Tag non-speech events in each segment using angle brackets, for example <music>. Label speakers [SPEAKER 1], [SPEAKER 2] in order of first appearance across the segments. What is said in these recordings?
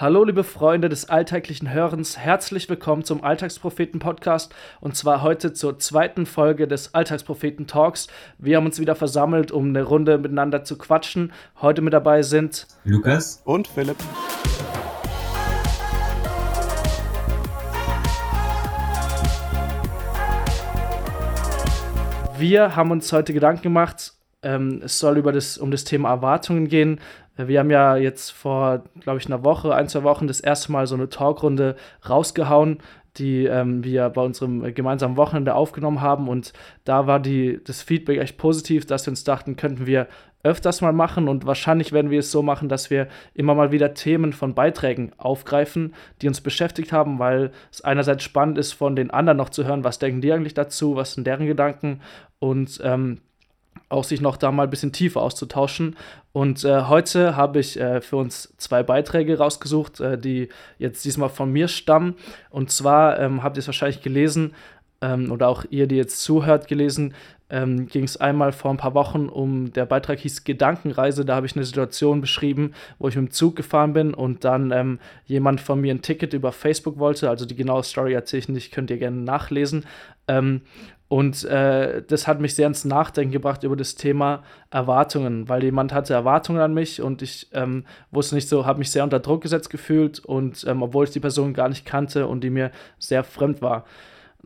[SPEAKER 1] Hallo, liebe Freunde des alltäglichen Hörens, herzlich willkommen zum Alltagspropheten-Podcast und zwar heute zur zweiten Folge des Alltagspropheten-Talks. Wir haben uns wieder versammelt, um eine Runde miteinander zu quatschen. Heute mit dabei sind
[SPEAKER 2] Lukas
[SPEAKER 3] und Philipp.
[SPEAKER 1] Wir haben uns heute Gedanken gemacht, ähm, es soll über das, um das Thema Erwartungen gehen. Wir haben ja jetzt vor, glaube ich, einer Woche, ein, zwei Wochen das erste Mal so eine Talkrunde rausgehauen, die ähm, wir bei unserem gemeinsamen Wochenende aufgenommen haben. Und da war die, das Feedback echt positiv, dass wir uns dachten, könnten wir öfters mal machen. Und wahrscheinlich werden wir es so machen, dass wir immer mal wieder Themen von Beiträgen aufgreifen, die uns beschäftigt haben, weil es einerseits spannend ist, von den anderen noch zu hören, was denken die eigentlich dazu, was sind deren Gedanken. Und ähm, auch sich noch da mal ein bisschen tiefer auszutauschen. Und äh, heute habe ich äh, für uns zwei Beiträge rausgesucht, äh, die jetzt diesmal von mir stammen. Und zwar ähm, habt ihr es wahrscheinlich gelesen, ähm, oder auch ihr, die jetzt zuhört, gelesen, ähm, ging es einmal vor ein paar Wochen um, der Beitrag hieß Gedankenreise, da habe ich eine Situation beschrieben, wo ich mit dem Zug gefahren bin und dann ähm, jemand von mir ein Ticket über Facebook wollte, also die genaue Story erzähle ich nicht, könnt ihr gerne nachlesen. Ähm, und äh, das hat mich sehr ins Nachdenken gebracht über das Thema Erwartungen, weil jemand hatte Erwartungen an mich und ich ähm, wusste nicht so, habe mich sehr unter Druck gesetzt gefühlt und ähm, obwohl ich die Person gar nicht kannte und die mir sehr fremd war.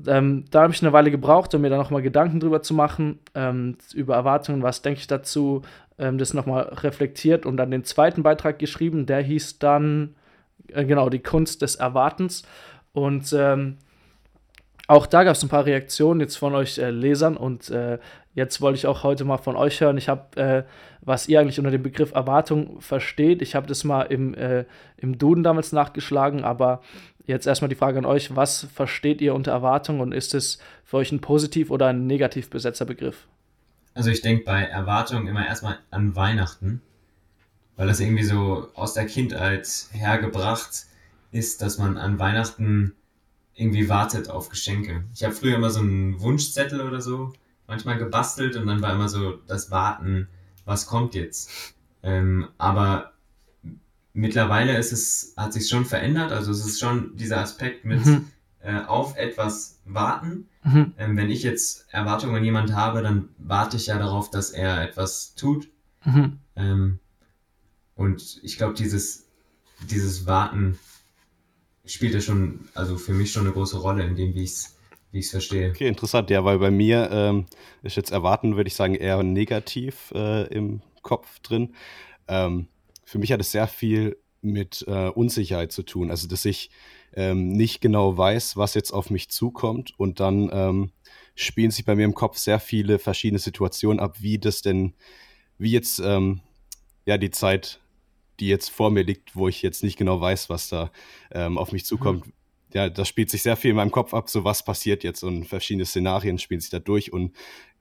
[SPEAKER 1] Ähm, da habe ich eine Weile gebraucht, um mir da nochmal Gedanken drüber zu machen, ähm, über Erwartungen, was denke ich dazu, ähm, das nochmal reflektiert und dann den zweiten Beitrag geschrieben, der hieß dann, äh, genau, die Kunst des Erwartens. Und ähm, auch da gab es ein paar Reaktionen jetzt von euch äh, Lesern und äh, jetzt wollte ich auch heute mal von euch hören. Ich habe, äh, was ihr eigentlich unter dem Begriff Erwartung versteht. Ich habe das mal im, äh, im Duden damals nachgeschlagen, aber jetzt erstmal die Frage an euch: Was versteht ihr unter Erwartung und ist es für euch ein positiv oder ein negativ besetzter Begriff?
[SPEAKER 2] Also, ich denke bei Erwartung immer erstmal an Weihnachten, weil das irgendwie so aus der Kindheit hergebracht ist, dass man an Weihnachten irgendwie wartet auf Geschenke. Ich habe früher immer so einen Wunschzettel oder so manchmal gebastelt und dann war immer so das Warten, was kommt jetzt. Ähm, aber mittlerweile ist es, hat sich schon verändert. Also es ist schon dieser Aspekt mit mhm. äh, auf etwas warten. Mhm. Ähm, wenn ich jetzt Erwartungen an jemand habe, dann warte ich ja darauf, dass er etwas tut. Mhm. Ähm, und ich glaube, dieses, dieses Warten spielt ja schon, also für mich schon eine große Rolle in dem, wie ich es wie verstehe.
[SPEAKER 3] Okay, interessant. Ja, weil bei mir ähm, ist jetzt erwarten, würde ich sagen, eher negativ äh, im Kopf drin. Ähm, für mich hat es sehr viel mit äh, Unsicherheit zu tun. Also, dass ich ähm, nicht genau weiß, was jetzt auf mich zukommt und dann ähm, spielen sich bei mir im Kopf sehr viele verschiedene Situationen ab, wie das denn, wie jetzt ähm, ja die Zeit die jetzt vor mir liegt, wo ich jetzt nicht genau weiß, was da ähm, auf mich mhm. zukommt. Mhm. Ja, das spielt sich sehr viel in meinem Kopf ab, so was passiert jetzt und verschiedene Szenarien spielen sich da durch und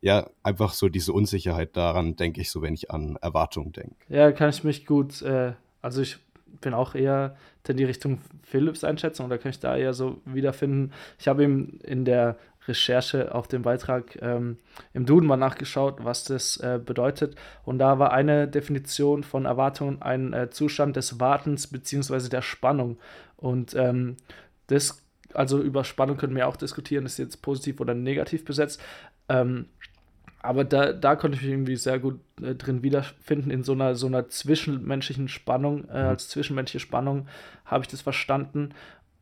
[SPEAKER 3] ja, einfach so diese Unsicherheit daran denke ich so, wenn ich an Erwartungen denke.
[SPEAKER 1] Ja, kann ich mich gut, äh, also ich bin auch eher in die Richtung Philips Einschätzung, da kann ich da eher so wiederfinden. Ich habe ihm in der Recherche auf dem Beitrag ähm, im Duden mal nachgeschaut, was das äh, bedeutet. Und da war eine Definition von Erwartungen ein äh, Zustand des Wartens bzw. der Spannung. Und ähm, das, also über Spannung können wir auch diskutieren, ist jetzt positiv oder negativ besetzt. Ähm, aber da, da konnte ich mich irgendwie sehr gut äh, drin wiederfinden, in so einer, so einer zwischenmenschlichen Spannung, äh, mhm. als zwischenmenschliche Spannung habe ich das verstanden.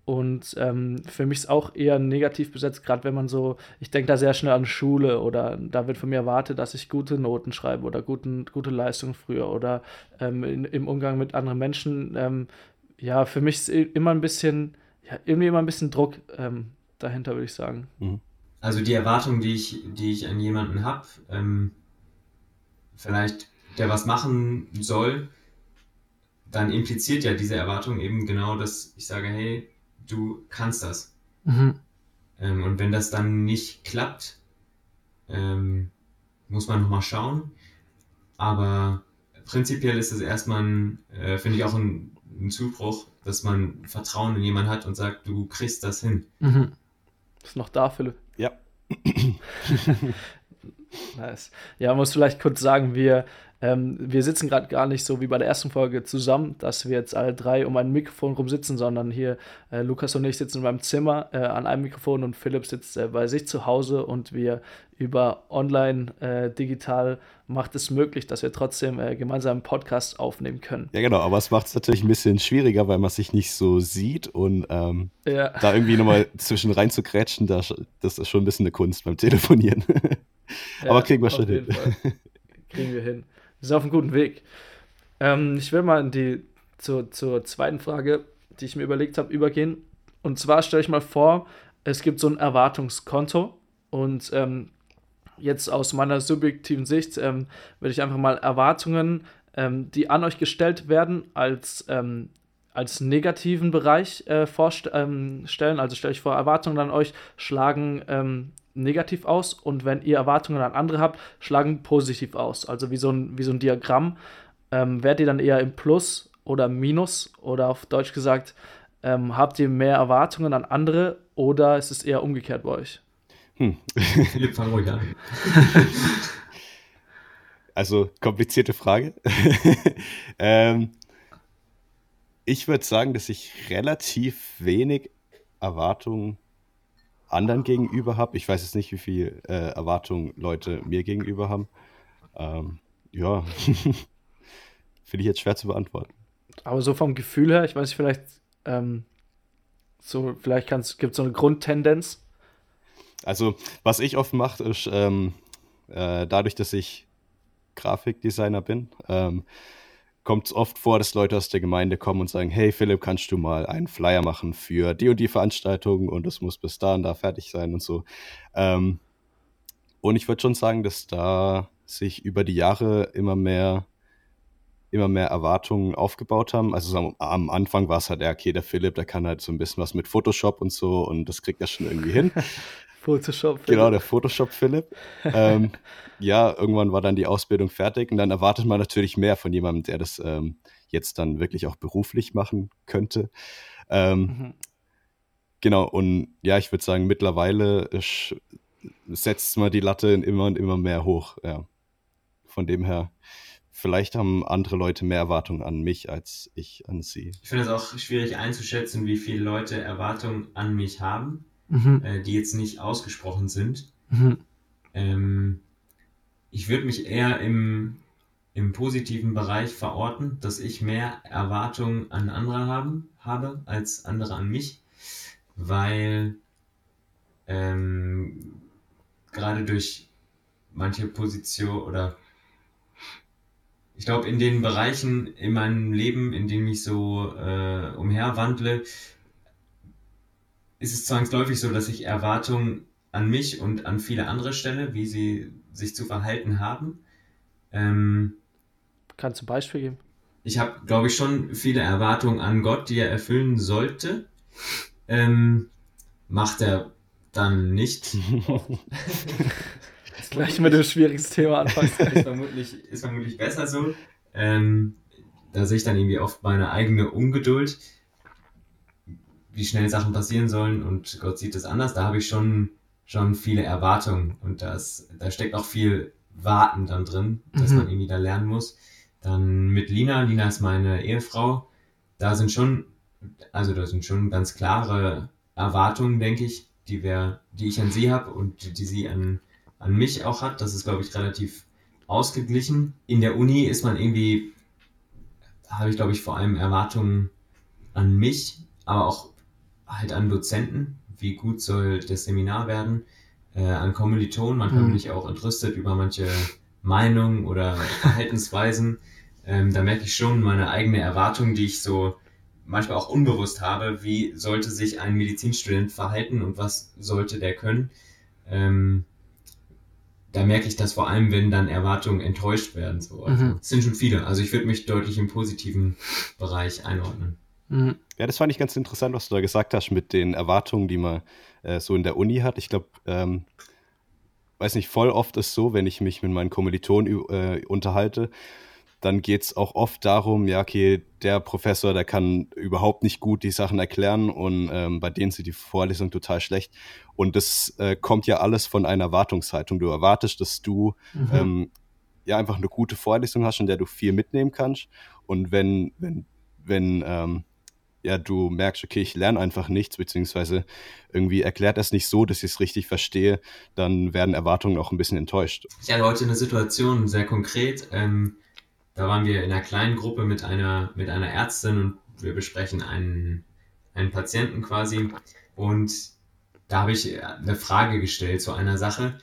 [SPEAKER 1] Und ähm, für mich ist auch eher negativ besetzt, gerade wenn man so, ich denke da sehr schnell an Schule oder da wird von mir erwartet, dass ich gute Noten schreibe oder guten, gute Leistungen früher oder ähm, in, im Umgang mit anderen Menschen. Ähm, ja, für mich ist immer ein bisschen, ja, irgendwie immer ein bisschen Druck ähm, dahinter, würde ich sagen. Mhm.
[SPEAKER 2] Also die Erwartung, die ich, die ich an jemanden habe, ähm, vielleicht der was machen soll, dann impliziert ja diese Erwartung eben genau, dass ich sage, hey, du kannst das. Mhm. Ähm, und wenn das dann nicht klappt, ähm, muss man nochmal schauen. Aber prinzipiell ist es erstmal, äh, finde ich auch ein, ein, Zubruch, dass man Vertrauen in jemanden hat und sagt, du kriegst das hin.
[SPEAKER 1] Mhm. Ist noch da, Philipp?
[SPEAKER 3] Ja. <laughs>
[SPEAKER 1] Nice. Ja, muss vielleicht kurz sagen, wir ähm, wir sitzen gerade gar nicht so wie bei der ersten Folge zusammen, dass wir jetzt alle drei um ein Mikrofon rum sitzen, sondern hier äh, Lukas und ich sitzen in meinem Zimmer äh, an einem Mikrofon und Philipp sitzt äh, bei sich zu Hause und wir über online äh, digital macht es möglich, dass wir trotzdem äh, gemeinsam einen Podcast aufnehmen können.
[SPEAKER 3] Ja, genau, aber es macht es natürlich ein bisschen schwieriger, weil man sich nicht so sieht und ähm, ja. da irgendwie nochmal <laughs> zwischen rein zu krätschen, das, das ist schon ein bisschen eine Kunst beim Telefonieren. <laughs> aber kriegen wir schon hin.
[SPEAKER 1] Kriegen wir hin. Wir sind auf einem guten Weg. Ähm, ich will mal in die, zu, zur zweiten Frage, die ich mir überlegt habe, übergehen. Und zwar stelle ich mal vor, es gibt so ein Erwartungskonto und ähm, jetzt aus meiner subjektiven Sicht ähm, würde ich einfach mal Erwartungen, ähm, die an euch gestellt werden, als, ähm, als negativen Bereich äh, vorstellen. Ähm, also stelle ich vor, Erwartungen an euch schlagen ähm, negativ aus und wenn ihr Erwartungen an andere habt, schlagen positiv aus. Also wie so ein, wie so ein Diagramm. Ähm, werdet ihr dann eher im Plus oder Minus oder auf Deutsch gesagt, ähm, habt ihr mehr Erwartungen an andere oder ist es eher umgekehrt bei euch? Hm. Philipp, fang ruhig an. <laughs>
[SPEAKER 3] Also komplizierte Frage. <laughs> ähm, ich würde sagen, dass ich relativ wenig Erwartungen anderen gegenüber habe. Ich weiß jetzt nicht, wie viel äh, Erwartungen Leute mir gegenüber haben. Ähm, ja, <laughs> finde ich jetzt schwer zu beantworten.
[SPEAKER 1] Aber so vom Gefühl her, ich weiß nicht, vielleicht ähm, so, vielleicht gibt es so eine Grundtendenz.
[SPEAKER 3] Also, was ich oft mache, ist ähm, äh, dadurch, dass ich Grafikdesigner bin, ähm, kommt es oft vor, dass Leute aus der Gemeinde kommen und sagen, hey Philipp, kannst du mal einen Flyer machen für die und die Veranstaltung und das muss bis da und da fertig sein und so. Ähm, und ich würde schon sagen, dass da sich über die Jahre immer mehr immer mehr Erwartungen aufgebaut haben. Also am, am Anfang war es halt, okay, der Philipp, der kann halt so ein bisschen was mit Photoshop und so und das kriegt er schon irgendwie hin. <laughs>
[SPEAKER 1] Photoshop.
[SPEAKER 3] Philipp. Genau, der Photoshop Philipp. ähm, <laughs> ja, irgendwann war dann die Ausbildung fertig und dann erwartet man natürlich mehr von jemandem, der das ähm, jetzt dann wirklich auch beruflich machen könnte. Ähm, mhm. Genau, und ja, ich würde sagen, mittlerweile setzt man die Latte immer und immer mehr hoch. Ja. Von dem her, vielleicht haben andere Leute mehr Erwartungen an mich als ich an sie.
[SPEAKER 2] Ich finde es auch schwierig einzuschätzen, wie viele Leute Erwartungen an mich haben mhm. äh, die jetzt nicht ausgesprochen sind. Mhm. Ähm, ich würde mich eher im, im positiven Bereich verorten, dass ich mehr Erwartungen an andere haben, habe als andere an mich, weil ähm, gerade durch manche Position oder ich glaube, in den Bereichen in meinem Leben, in denen ich so äh, umherwandle, ist es zwangsläufig so, dass ich Erwartungen an mich und an viele andere stelle, wie sie sich zu verhalten haben. Ähm,
[SPEAKER 1] Kannst du ein Beispiel geben?
[SPEAKER 2] Ich habe, glaube ich, schon viele Erwartungen an Gott, die er erfüllen sollte. Ähm, macht er dann nicht. <laughs>
[SPEAKER 1] Gleich mit dem schwierigsten Thema anfangen. <laughs>
[SPEAKER 2] ist, vermutlich, ist vermutlich besser so. Ähm, da sehe ich dann irgendwie oft meine eigene Ungeduld wie schnell Sachen passieren sollen und Gott sieht es anders. Da habe ich schon, schon viele Erwartungen und das, da steckt auch viel Warten dann drin, dass mhm. man irgendwie da lernen muss. Dann mit Lina, Lina ist meine Ehefrau, da sind schon, also da sind schon ganz klare Erwartungen, denke ich, die wir, die ich an sie habe und die, die sie an, an mich auch hat. Das ist, glaube ich, relativ ausgeglichen. In der Uni ist man irgendwie, habe ich, glaube ich, vor allem Erwartungen an mich, aber auch halt an Dozenten, wie gut soll das Seminar werden, äh, an Kommilitonen, manchmal bin ich auch entrüstet über manche Meinungen oder Verhaltensweisen. <laughs> Ähm, da merke ich schon meine eigene Erwartung, die ich so manchmal auch unbewusst habe, wie sollte sich ein Medizinstudent verhalten und was sollte der können. Ähm, da merke ich das vor allem, wenn dann Erwartungen enttäuscht werden. So. Also, mhm. Es sind schon viele. Also ich würde mich deutlich im positiven Bereich einordnen.
[SPEAKER 3] Mhm. Ja, das fand ich ganz interessant, was du da gesagt hast mit den Erwartungen, die man äh, so in der Uni hat. Ich glaube, ähm, weiß nicht, voll oft ist so, wenn ich mich mit meinen Kommilitonen äh, unterhalte, dann geht es auch oft darum, ja, okay, der Professor, der kann überhaupt nicht gut die Sachen erklären und ähm, bei denen sind die Vorlesungen total schlecht. Und das äh, kommt ja alles von einer Erwartungshaltung. Du erwartest, dass du mhm. ähm, ja einfach eine gute Vorlesung hast, in der du viel mitnehmen kannst. Und wenn, wenn, wenn ähm, ja, du merkst, okay, ich lerne einfach nichts, beziehungsweise irgendwie erklärt das nicht so, dass ich es richtig verstehe, dann werden Erwartungen auch ein bisschen enttäuscht.
[SPEAKER 2] Ich hatte heute eine Situation, sehr konkret. Ähm, da waren wir in einer kleinen Gruppe mit einer, mit einer Ärztin und wir besprechen einen, einen Patienten quasi. Und da habe ich eine Frage gestellt zu einer Sache.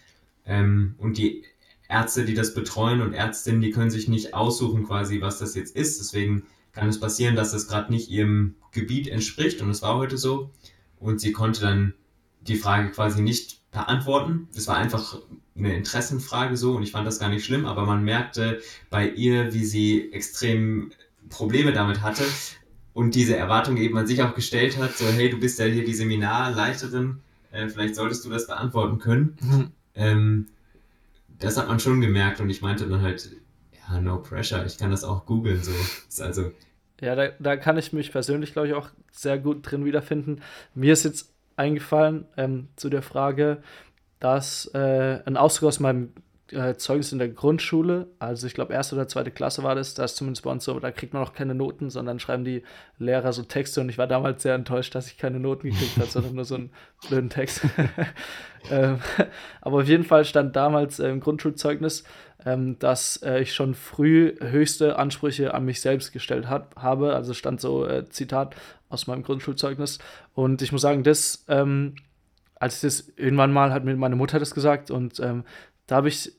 [SPEAKER 2] Ähm, und die Ärzte, die das betreuen und Ärztinnen, die können sich nicht aussuchen quasi, was das jetzt ist. Deswegen kann es passieren, dass das gerade nicht ihrem Gebiet entspricht und es war heute so. Und sie konnte dann die Frage quasi nicht beantworten. Das war einfach eine Interessenfrage so und ich fand das gar nicht schlimm, aber man merkte bei ihr, wie sie extrem Probleme damit hatte und diese Erwartung eben an sich auch gestellt hat, so hey, du bist ja hier die Seminarleiterin, äh, vielleicht solltest du das beantworten können. Mhm. Ähm, das hat man schon gemerkt und ich meinte dann halt, ja, no pressure, ich kann das auch googeln, so. Ist also.
[SPEAKER 1] Ja, da, da kann ich mich persönlich, glaube ich, auch sehr gut drin wiederfinden. Mir ist jetzt eingefallen ähm, zu der Frage, dass äh, ein Auszug aus meinem äh, Zeugnis in der Grundschule, also ich glaube erste oder zweite Klasse war das, da ist zumindest bei uns so, da kriegt man noch keine Noten, sondern schreiben die Lehrer so Texte. Und ich war damals sehr enttäuscht, dass ich keine Noten gekriegt habe, sondern nur so einen <laughs> blöden Text. <laughs> ähm, aber auf jeden Fall stand damals äh, im Grundschulzeugnis, ähm, dass äh, ich schon früh höchste Ansprüche an mich selbst gestellt hat, habe, also stand so äh, Zitat aus meinem Grundschulzeugnis. Und ich muss sagen, das ähm, als ich das irgendwann mal hat mir meine Mutter das gesagt und ähm, da habe ich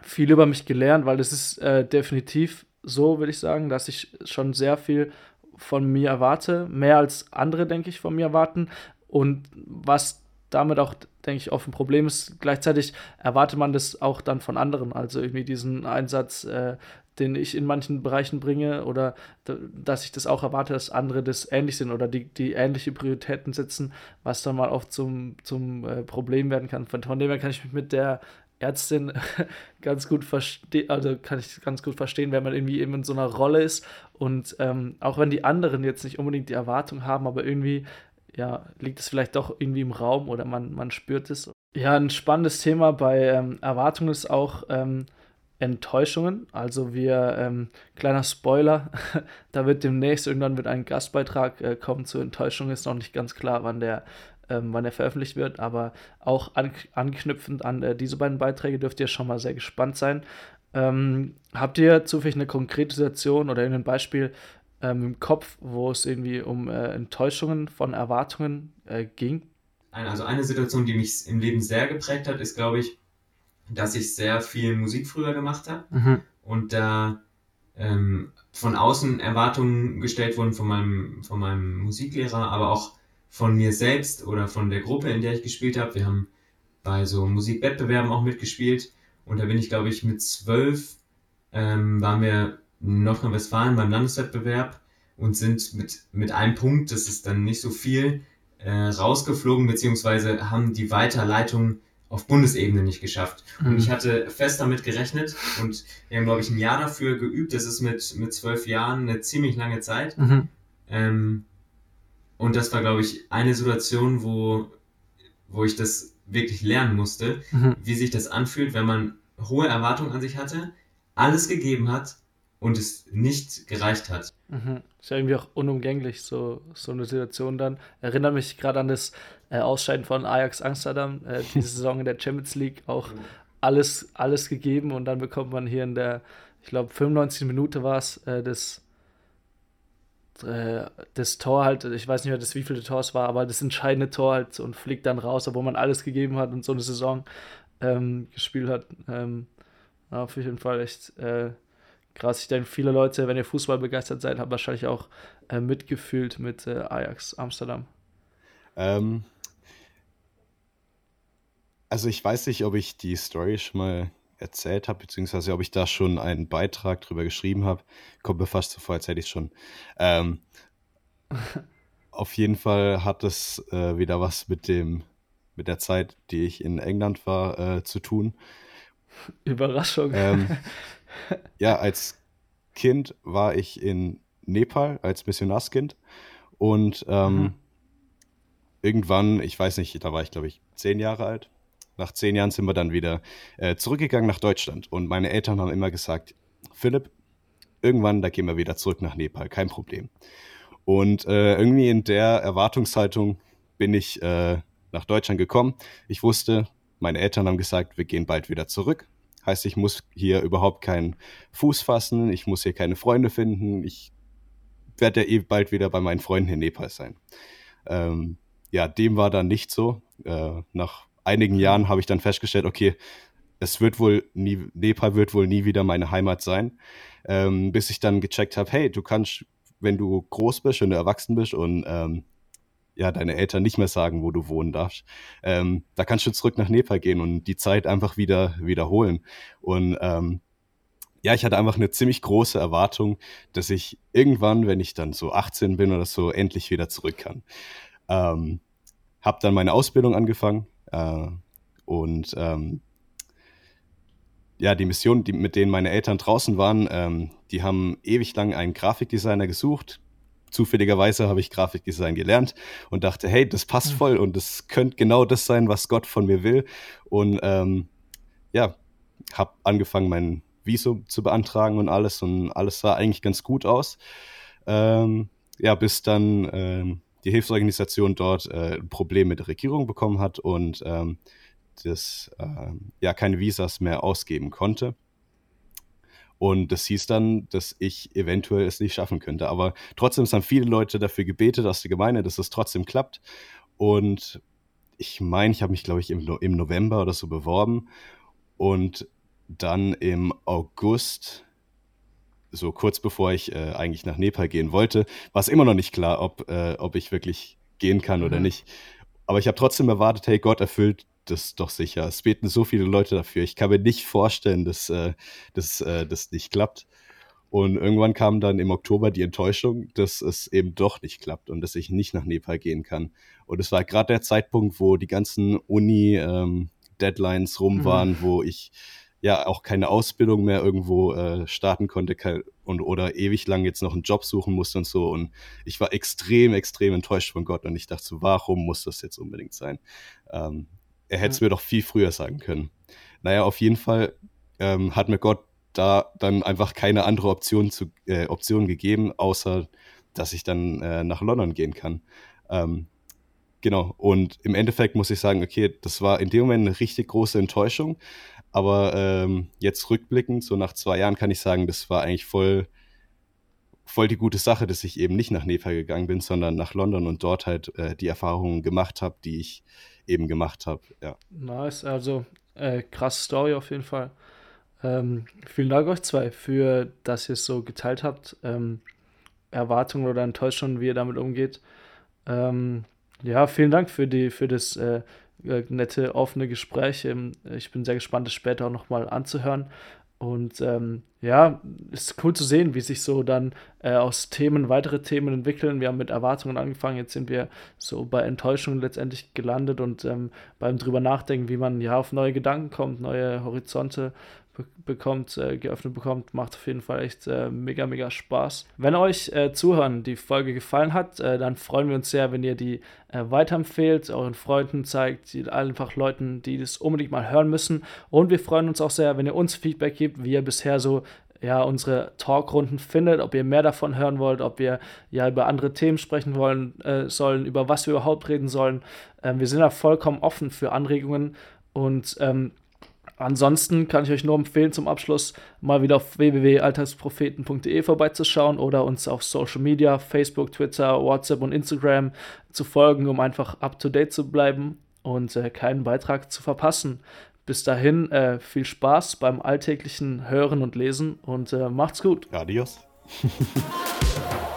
[SPEAKER 1] viel über mich gelernt, weil es ist äh, definitiv so, würde ich sagen, dass ich schon sehr viel von mir erwarte, mehr als andere, denke ich, von mir erwarten. Und was damit auch, denke ich, oft ein Problem ist, gleichzeitig erwartet man das auch dann von anderen. Also irgendwie diesen Einsatz, äh, den ich in manchen Bereichen bringe oder dass ich das auch erwarte, dass andere das ähnlich sind oder die, die ähnliche Prioritäten setzen, was dann mal oft zum, zum äh, Problem werden kann. Von, dem her kann ich mich mit der Ärztin <laughs> ganz gut verstehen, also kann ich ganz gut verstehen, wenn man irgendwie eben in so einer Rolle ist und ähm, auch wenn die anderen jetzt nicht unbedingt die Erwartung haben, aber irgendwie, ja, liegt es vielleicht doch irgendwie im Raum oder man, man spürt es. Ja, ein spannendes Thema bei ähm, Erwartungen ist auch ähm, Enttäuschungen. Also wir, ähm, kleiner Spoiler, <laughs> da wird demnächst irgendwann wird ein Gastbeitrag äh, kommen zur Enttäuschung, ist noch nicht ganz klar, wann der ähm, wann er veröffentlicht wird. Aber auch an, anknüpfend an äh, diese beiden Beiträge dürft ihr schon mal sehr gespannt sein. Ähm, habt ihr zufällig eine konkrete Situation oder ein Beispiel ähm, im Kopf, wo es irgendwie um äh, Enttäuschungen von Erwartungen äh, ging?
[SPEAKER 2] Also eine Situation, die mich im Leben sehr geprägt hat, ist, glaube ich, dass ich sehr viel Musik früher gemacht habe mhm. und da ähm, von außen Erwartungen gestellt wurden von meinem, von meinem Musiklehrer, aber auch von mir selbst oder von der Gruppe, in der ich gespielt habe. Wir haben bei so Musikwettbewerben auch mitgespielt und da bin ich, glaube ich, mit zwölf ähm, waren wir Nordrhein-Westfalen beim Landeswettbewerb und sind mit, mit einem Punkt, das ist dann nicht so viel, äh, rausgeflogen, beziehungsweise haben die Weiterleitung auf Bundesebene nicht geschafft. Mhm. Und ich hatte fest damit gerechnet und wir haben, glaube ich, ein Jahr dafür geübt. Das ist mit, mit zwölf Jahren eine ziemlich lange Zeit. Mhm. Ähm, und das war, glaube ich, eine Situation, wo, wo ich das wirklich lernen musste, mhm. wie sich das anfühlt, wenn man hohe Erwartungen an sich hatte, alles gegeben hat und es nicht gereicht hat.
[SPEAKER 1] Mhm. Ist ja irgendwie auch unumgänglich, so, so eine Situation dann. Erinnert mich gerade an das äh, Ausscheiden von Ajax Amsterdam, äh, diese Saison in der Champions League, auch mhm. alles, alles gegeben und dann bekommt man hier in der, ich glaube, 95 Minute war es, äh, das äh, das Tor halt, ich weiß nicht mehr, das wievielte Tor es war, aber das entscheidende Tor halt und fliegt dann raus, obwohl man alles gegeben hat und so eine Saison ähm, gespielt hat. Ähm, auf jeden Fall echt äh, krass. Ich denke, viele Leute, wenn ihr Fußball begeistert seid, haben wahrscheinlich auch äh, mitgefühlt mit äh, Ajax Amsterdam.
[SPEAKER 3] Ähm, also ich weiß nicht, ob ich die Story schon mal erzählt habe, beziehungsweise ob ich da schon einen Beitrag drüber geschrieben habe. Kommt mir fast so vor, als hätte ich schon. Ähm, <laughs> auf jeden Fall hat es äh, wieder was mit dem, mit der Zeit, die ich in England war, äh, zu tun.
[SPEAKER 1] Überraschung.
[SPEAKER 3] Ähm, <laughs> <laughs> ja, als Kind war ich in Nepal als Missionarskind und ähm, mhm. irgendwann, ich weiß nicht, da war ich glaube ich zehn Jahre alt. Nach zehn Jahren sind wir dann wieder äh, zurückgegangen nach Deutschland und meine Eltern haben immer gesagt, Philipp, irgendwann, da gehen wir wieder zurück nach Nepal, kein Problem. Und äh, irgendwie in der Erwartungshaltung bin ich äh, nach Deutschland gekommen. Ich wusste, meine Eltern haben gesagt, wir gehen bald wieder zurück. Heißt, ich muss hier überhaupt keinen Fuß fassen, ich muss hier keine Freunde finden, ich werde ja eh bald wieder bei meinen Freunden in Nepal sein. Ähm, ja, dem war dann nicht so. Äh, nach einigen Jahren habe ich dann festgestellt, okay, es wird wohl nie, Nepal wird wohl nie wieder meine Heimat sein, ähm, bis ich dann gecheckt habe, hey, du kannst, wenn du groß bist und erwachsen bist und ähm, ja, deine Eltern nicht mehr sagen, wo du wohnen darfst. Ähm, da kannst du zurück nach Nepal gehen und die Zeit einfach wieder wiederholen. Und ähm, ja, ich hatte einfach eine ziemlich große Erwartung, dass ich irgendwann, wenn ich dann so 18 bin oder so, endlich wieder zurück kann. Ähm, hab dann meine Ausbildung angefangen äh, und ähm, ja, die Mission, die, mit denen meine Eltern draußen waren, ähm, die haben ewig lang einen Grafikdesigner gesucht, zufälligerweise habe ich Grafikdesign gelernt und dachte, hey, das passt hm. voll und das könnte genau das sein, was Gott von mir will. Und ähm, ja, habe angefangen, mein Visum zu beantragen und alles und alles sah eigentlich ganz gut aus. Ähm, ja, bis dann ähm, die Hilfsorganisation dort äh, ein Problem mit der Regierung bekommen hat und ähm, das äh, ja keine Visas mehr ausgeben konnte. Und das hieß dann, dass ich eventuell es nicht schaffen könnte. Aber trotzdem haben viele Leute dafür gebetet aus der Gemeinde, dass es trotzdem klappt. Und ich meine, ich habe mich, glaube ich, im, im November oder so beworben. Und dann im August, so kurz bevor ich äh, eigentlich nach Nepal gehen wollte, war es immer noch nicht klar, ob, äh, ob ich wirklich gehen kann mhm. oder nicht. Aber ich habe trotzdem erwartet, hey, Gott erfüllt das doch sicher. Es beten so viele Leute dafür. Ich kann mir nicht vorstellen, dass äh, das äh, nicht klappt. Und irgendwann kam dann im Oktober die Enttäuschung, dass es eben doch nicht klappt und dass ich nicht nach Nepal gehen kann. Und es war gerade der Zeitpunkt, wo die ganzen Uni-Deadlines ähm, rum mhm. waren, mhm. wo ich ja auch keine Ausbildung mehr irgendwo äh, starten konnte und oder ewig lang jetzt noch einen Job suchen musste und so. Und ich war extrem, extrem enttäuscht von Gott und ich dachte so, warum muss das jetzt unbedingt sein? Ähm, er hätte es mir doch viel früher sagen können. Naja, auf jeden Fall ähm, hat mir Gott da dann einfach keine andere Option, zu, äh, Option gegeben, außer dass ich dann äh, nach London gehen kann. Ähm, genau, und im Endeffekt muss ich sagen, okay, das war in dem Moment eine richtig große Enttäuschung, aber ähm, jetzt rückblickend, so nach zwei Jahren kann ich sagen, das war eigentlich voll, voll die gute Sache, dass ich eben nicht nach Nepal gegangen bin, sondern nach London und dort halt äh, die Erfahrungen gemacht habe, die ich eben gemacht habe. Ja.
[SPEAKER 1] Nice, also äh, krasse Story auf jeden Fall. Ähm, vielen Dank euch zwei für, dass ihr es so geteilt habt. Ähm, Erwartungen oder Enttäuschungen, wie ihr damit umgeht. Ähm, ja, vielen Dank für, die, für das äh, äh nette, offene Gespräch. Ähm, ich bin sehr gespannt, es später auch nochmal anzuhören. Und ähm, ja, ist cool zu sehen, wie sich so dann äh, aus Themen weitere Themen entwickeln. Wir haben mit Erwartungen angefangen, jetzt sind wir so bei Enttäuschungen letztendlich gelandet und ähm, beim drüber nachdenken, wie man ja auf neue Gedanken kommt, neue Horizonte bekommt, äh, geöffnet bekommt, macht auf jeden Fall echt äh, mega, mega Spaß. Wenn euch äh, Zuhören die Folge gefallen hat, äh, dann freuen wir uns sehr, wenn ihr die äh, weiterempfehlt, euren Freunden zeigt, die, einfach Leuten, die das unbedingt mal hören müssen. Und wir freuen uns auch sehr, wenn ihr uns Feedback gebt, wie ihr bisher so ja, unsere Talkrunden findet, ob ihr mehr davon hören wollt, ob wir ja über andere Themen sprechen wollen äh, sollen, über was wir überhaupt reden sollen. Ähm, wir sind da vollkommen offen für Anregungen und ähm, Ansonsten kann ich euch nur empfehlen, zum Abschluss mal wieder auf www.alltagspropheten.de vorbeizuschauen oder uns auf Social Media, Facebook, Twitter, WhatsApp und Instagram zu folgen, um einfach up to date zu bleiben und äh, keinen Beitrag zu verpassen. Bis dahin äh, viel Spaß beim alltäglichen Hören und Lesen und äh, macht's gut.
[SPEAKER 3] Adios. <laughs>